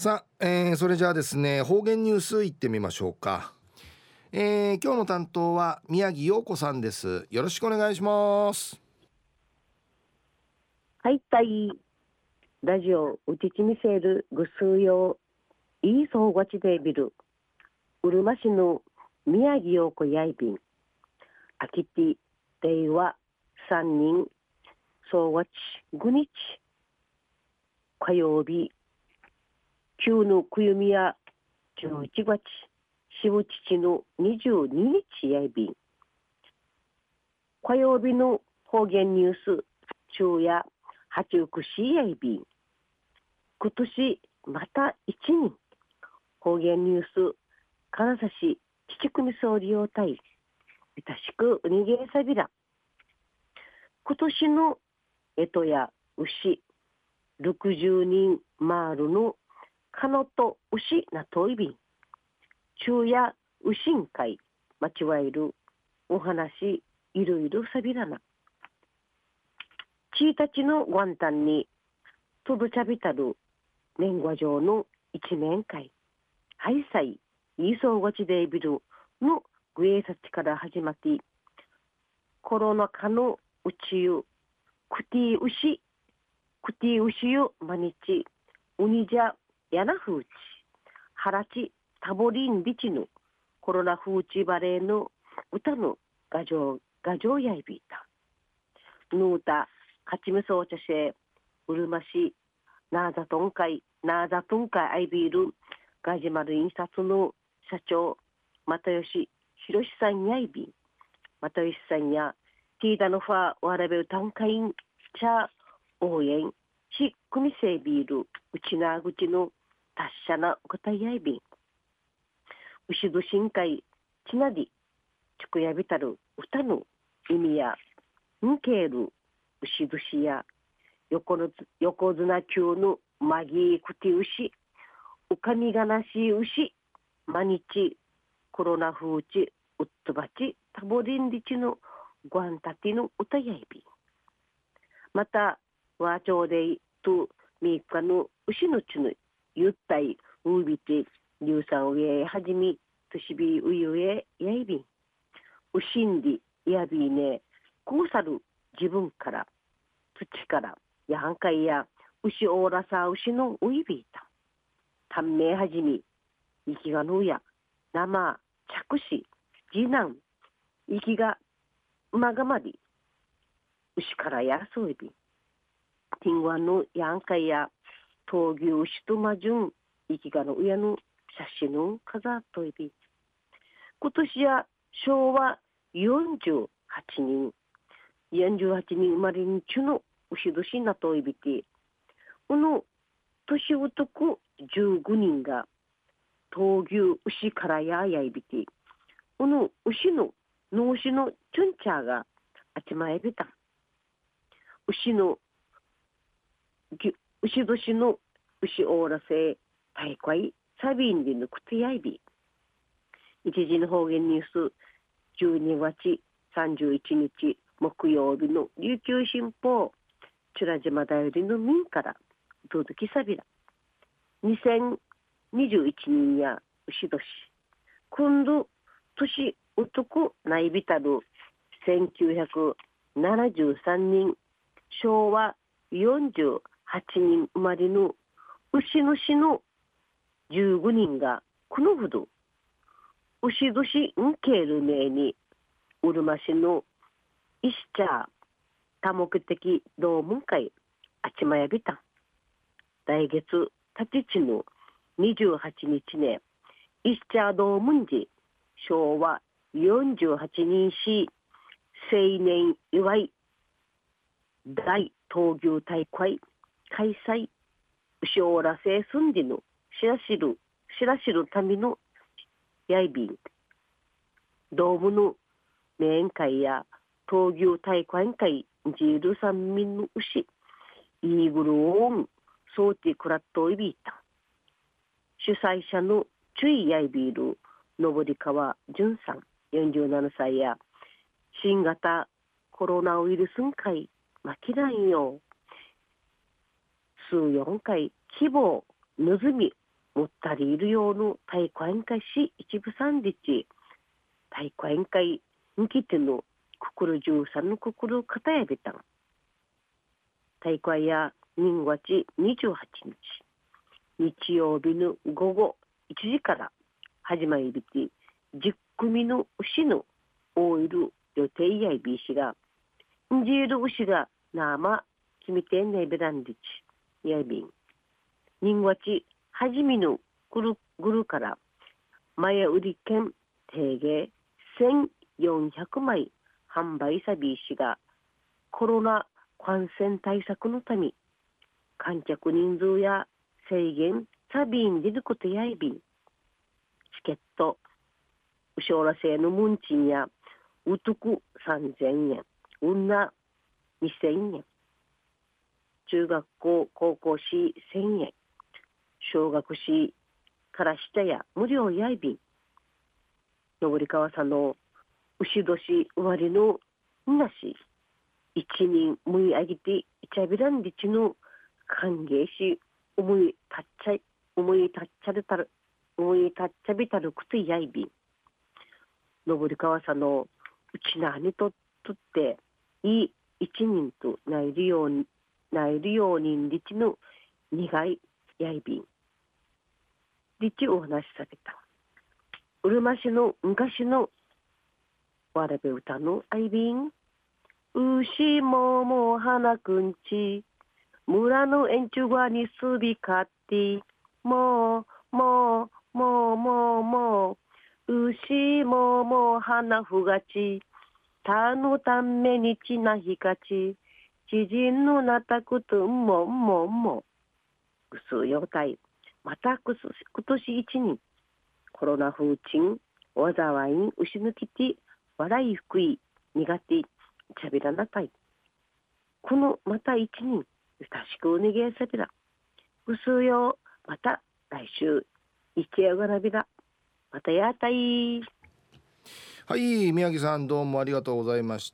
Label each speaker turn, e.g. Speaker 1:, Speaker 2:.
Speaker 1: さあ、えー、それじゃあですね方言ニュースいってみましょうか、えー、今日の担当は宮城陽子さんです。よろしくお願いします。
Speaker 2: はいたい。ラジオうちちみせるぐすうよいいそうごちでビルうるま市の宮城陽子やいびん。あきて令和三人。総和ち5日。火曜日旧のくゆみや11月渋父の22日やいびん。火曜日の方言ニュース昼夜八福しやいびん。今年また一人。方言ニュース金指父組総理用隊いたしくうにげさびら。今年のえとや牛。60人マールのかのと牛なといびん昼夜牛ん会。まちわいるお話いろいろさびらな。ちいたちの元旦にとどちゃびたる年賀状の一面会。ハイサイイーソーゴチデイビルのグエーサチから始まってコロナ禍の宇宙クティウシクティウシユマニチウニジやなふうち、はらち、たぼりんビちヌ、コロナ風うバレーの歌のがじょうやいびいた。ぬうた、かちむそうちゃしえ、うるまし、なあざとんかい、なあざとんかいあいびいる、ガジマル印刷の社長、またよし、ひろしさんやいびん、よしさんや、ティーダのファー、わらべうたんかいん、ちゃ、応援、し、くみせいびいる、うちなぐちの、達者なお方やいびん。牛ど深海ちなりちくやびたる歌の意味やんける牛年や横の横綱級のマギークティ牛おかみがなし牛毎日コロナ風ちうっとばちタボリンリチのごんたての歌やいびまた和町でとみかの牛のちのゆったい。うびて硫酸上へはじみとしびうゆえやいびん。うしんりやびね。こうさる自分から土からやはんかいや牛おおらさ牛のういびいた。短命はじみ生きがのや生着手次男生きがまがまり牛からやそういびティンワのやんかいや闘牛牛とまじゅん生きがの親の写真の飾っといび今年や昭和48人48人生まれにちゅの牛年なといびてこの年男15人が闘牛牛からややいびてこの牛の脳死のチュンチャーがあちまえびた牛の牛年の牛オーラせ大会サビンでのくてやいび一時の方言ニュース12月31日木曜日の琉球新報。チュラ島だよりの民から届きさびら。2021年や牛年。今度年男ないびたる1973年昭和48 8人生まれの牛主の15人がこのほど牛年んける名にうるま市の石茶多目的同門会あちまやびた。来月立ちの28日ね石茶同門寺昭和48人し青年祝い大闘牛大会開催牛オーラ製住んでのしらしるしらしるためのやいびんドームの面会や闘牛大会会ジール三民の牛イーグルオンソーティクラットイビータ主催者のチュイヤイビール上川淳さん47歳や新型コロナウイルスんかいまきらんよ。数四回希望ぬずみもったりいるような太鼓宴会し一部三日太鼓宴会にきての心十三の心片やべた。ん太鼓会や人月28日日曜日の午後1時から始まりびて10組の牛のオイル予定やいびしがんじる牛が生決めてんねべらんでち。やいびん人月はじみのぐるぐるから前売り券定芸1400枚販売さびしがコロナ感染対策のため観客人数や制限サビン出ることやいびん。チケットうしょうら製のムンチンやうとく3000円女2000円。中学校高校史1000円。小学史から下や無料やいびん。登川さんの牛年生まれのみなし。一人むいあげていちゃびらんでちの歓迎し思いたっちゃい思いたっちゃれたる思いたっちゃびたるくとやいびん。登川さんのうちなにととっていい一人となえるようになえるようにりちの苦いやいびん。りちお話しされた。うるま市の昔のわらべ歌のあいびん。牛もも花くんち。村の円柱側にすびかって。もうもうもうもうもう牛もも花ふがち。たのためにちなひかち。知人のなたくとんもんもんもぐすよたい。またくす今年一人コロナ風鎮災いん牛抜きて笑い福い苦手ちゃびらなたい。このまた一人親しくお願いさびらぐすよまた来週いちやがらびらまたやたい。
Speaker 1: はい宮城さんどうもありがとうございまし